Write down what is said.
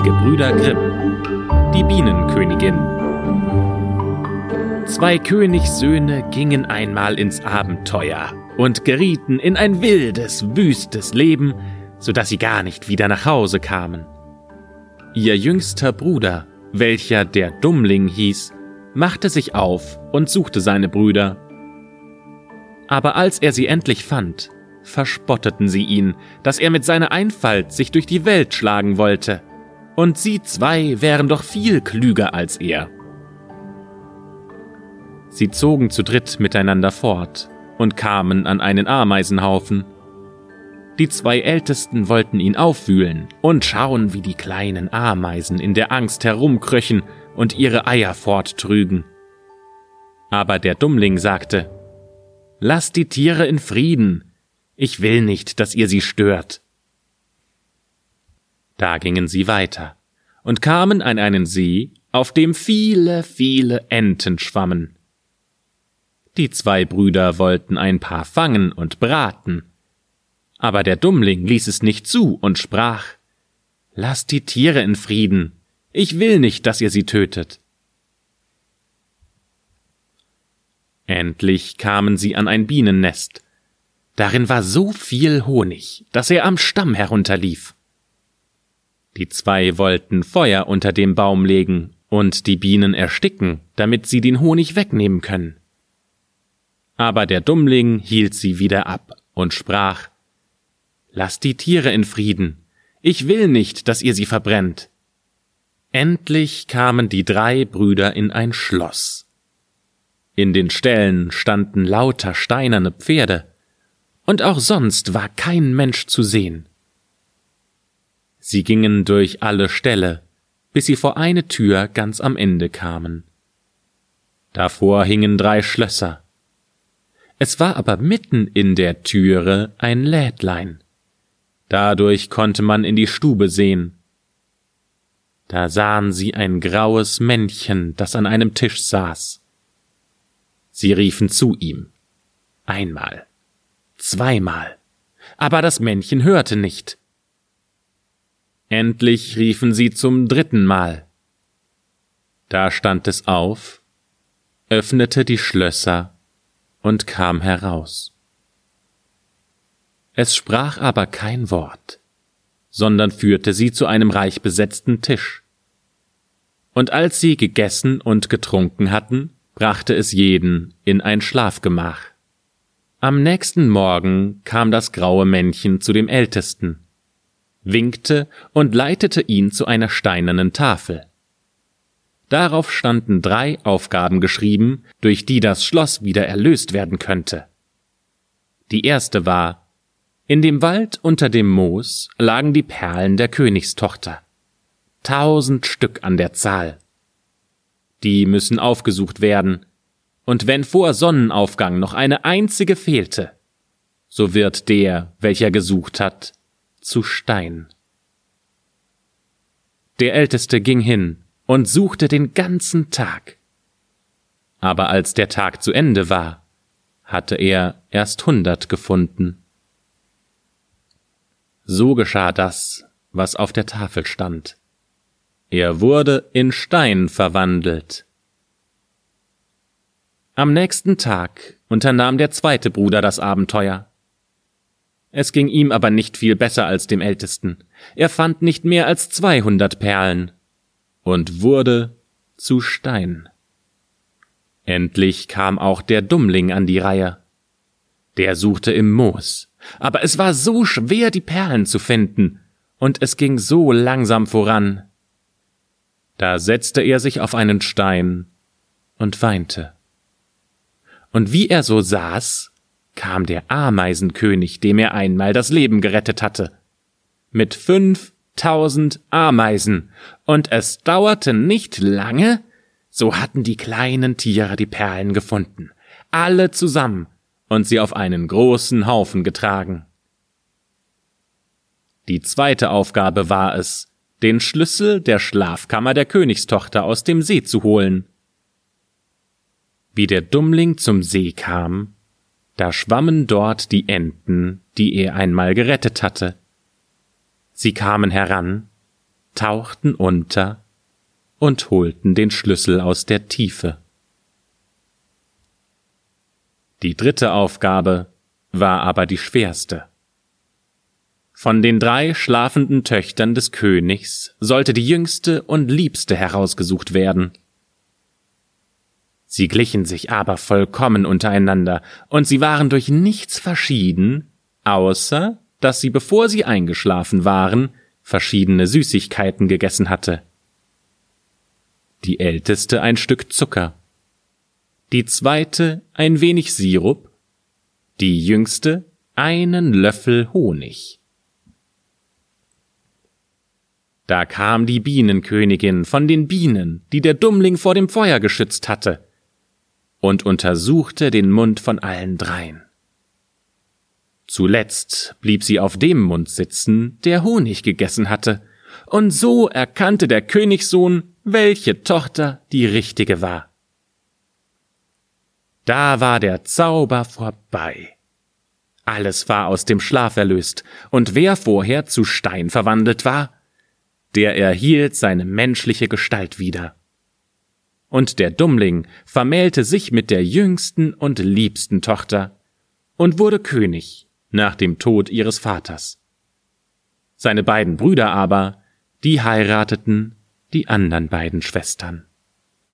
Die Gebrüder Grimm. Die Bienenkönigin. Zwei Königssöhne gingen einmal ins Abenteuer und gerieten in ein wildes, wüstes Leben, so dass sie gar nicht wieder nach Hause kamen. Ihr jüngster Bruder, welcher der Dummling hieß, machte sich auf und suchte seine Brüder. Aber als er sie endlich fand, verspotteten sie ihn, dass er mit seiner Einfalt sich durch die Welt schlagen wollte, und sie zwei wären doch viel klüger als er. Sie zogen zu dritt miteinander fort und kamen an einen Ameisenhaufen. Die zwei Ältesten wollten ihn aufwühlen und schauen, wie die kleinen Ameisen in der Angst herumkröchen und ihre Eier forttrügen. Aber der Dummling sagte, Lasst die Tiere in Frieden, ich will nicht, dass ihr sie stört. Da gingen sie weiter und kamen an einen See, auf dem viele, viele Enten schwammen. Die zwei Brüder wollten ein paar fangen und braten, aber der Dummling ließ es nicht zu und sprach Lasst die Tiere in Frieden, ich will nicht, dass ihr sie tötet. Endlich kamen sie an ein Bienennest, Darin war so viel Honig, dass er am Stamm herunterlief. Die zwei wollten Feuer unter dem Baum legen und die Bienen ersticken, damit sie den Honig wegnehmen können. Aber der Dummling hielt sie wieder ab und sprach Lasst die Tiere in Frieden, ich will nicht, dass ihr sie verbrennt. Endlich kamen die drei Brüder in ein Schloss. In den Ställen standen lauter steinerne Pferde, und auch sonst war kein Mensch zu sehen. Sie gingen durch alle Ställe, bis sie vor eine Tür ganz am Ende kamen. Davor hingen drei Schlösser. Es war aber mitten in der Türe ein Lädlein. Dadurch konnte man in die Stube sehen. Da sahen sie ein graues Männchen, das an einem Tisch saß. Sie riefen zu ihm. Einmal zweimal. Aber das Männchen hörte nicht. Endlich riefen sie zum dritten Mal. Da stand es auf, öffnete die Schlösser und kam heraus. Es sprach aber kein Wort, sondern führte sie zu einem reich besetzten Tisch. Und als sie gegessen und getrunken hatten, brachte es jeden in ein Schlafgemach. Am nächsten Morgen kam das graue Männchen zu dem Ältesten, winkte und leitete ihn zu einer steinernen Tafel. Darauf standen drei Aufgaben geschrieben, durch die das Schloss wieder erlöst werden könnte. Die erste war, in dem Wald unter dem Moos lagen die Perlen der Königstochter. Tausend Stück an der Zahl. Die müssen aufgesucht werden, und wenn vor Sonnenaufgang noch eine einzige fehlte, so wird der, welcher gesucht hat, zu Stein. Der Älteste ging hin und suchte den ganzen Tag. Aber als der Tag zu Ende war, hatte er erst hundert gefunden. So geschah das, was auf der Tafel stand. Er wurde in Stein verwandelt am nächsten Tag unternahm der zweite Bruder das Abenteuer. Es ging ihm aber nicht viel besser als dem ältesten. Er fand nicht mehr als zweihundert Perlen und wurde zu Stein. Endlich kam auch der Dummling an die Reihe. Der suchte im Moos, aber es war so schwer, die Perlen zu finden, und es ging so langsam voran. Da setzte er sich auf einen Stein und weinte. Und wie er so saß, kam der Ameisenkönig, dem er einmal das Leben gerettet hatte. Mit fünftausend Ameisen, und es dauerte nicht lange, so hatten die kleinen Tiere die Perlen gefunden, alle zusammen, und sie auf einen großen Haufen getragen. Die zweite Aufgabe war es, den Schlüssel der Schlafkammer der Königstochter aus dem See zu holen. Wie der Dummling zum See kam, da schwammen dort die Enten, die er einmal gerettet hatte. Sie kamen heran, tauchten unter und holten den Schlüssel aus der Tiefe. Die dritte Aufgabe war aber die schwerste. Von den drei schlafenden Töchtern des Königs sollte die jüngste und liebste herausgesucht werden. Sie glichen sich aber vollkommen untereinander, und sie waren durch nichts verschieden, außer dass sie, bevor sie eingeschlafen waren, verschiedene Süßigkeiten gegessen hatte. Die älteste ein Stück Zucker, die zweite ein wenig Sirup, die jüngste einen Löffel Honig. Da kam die Bienenkönigin von den Bienen, die der Dummling vor dem Feuer geschützt hatte, und untersuchte den Mund von allen dreien. Zuletzt blieb sie auf dem Mund sitzen, der Honig gegessen hatte, und so erkannte der Königssohn, welche Tochter die richtige war. Da war der Zauber vorbei. Alles war aus dem Schlaf erlöst, und wer vorher zu Stein verwandelt war, der erhielt seine menschliche Gestalt wieder. Und der Dummling vermählte sich mit der jüngsten und liebsten Tochter und wurde König nach dem Tod ihres Vaters. Seine beiden Brüder aber, die heirateten die anderen beiden Schwestern.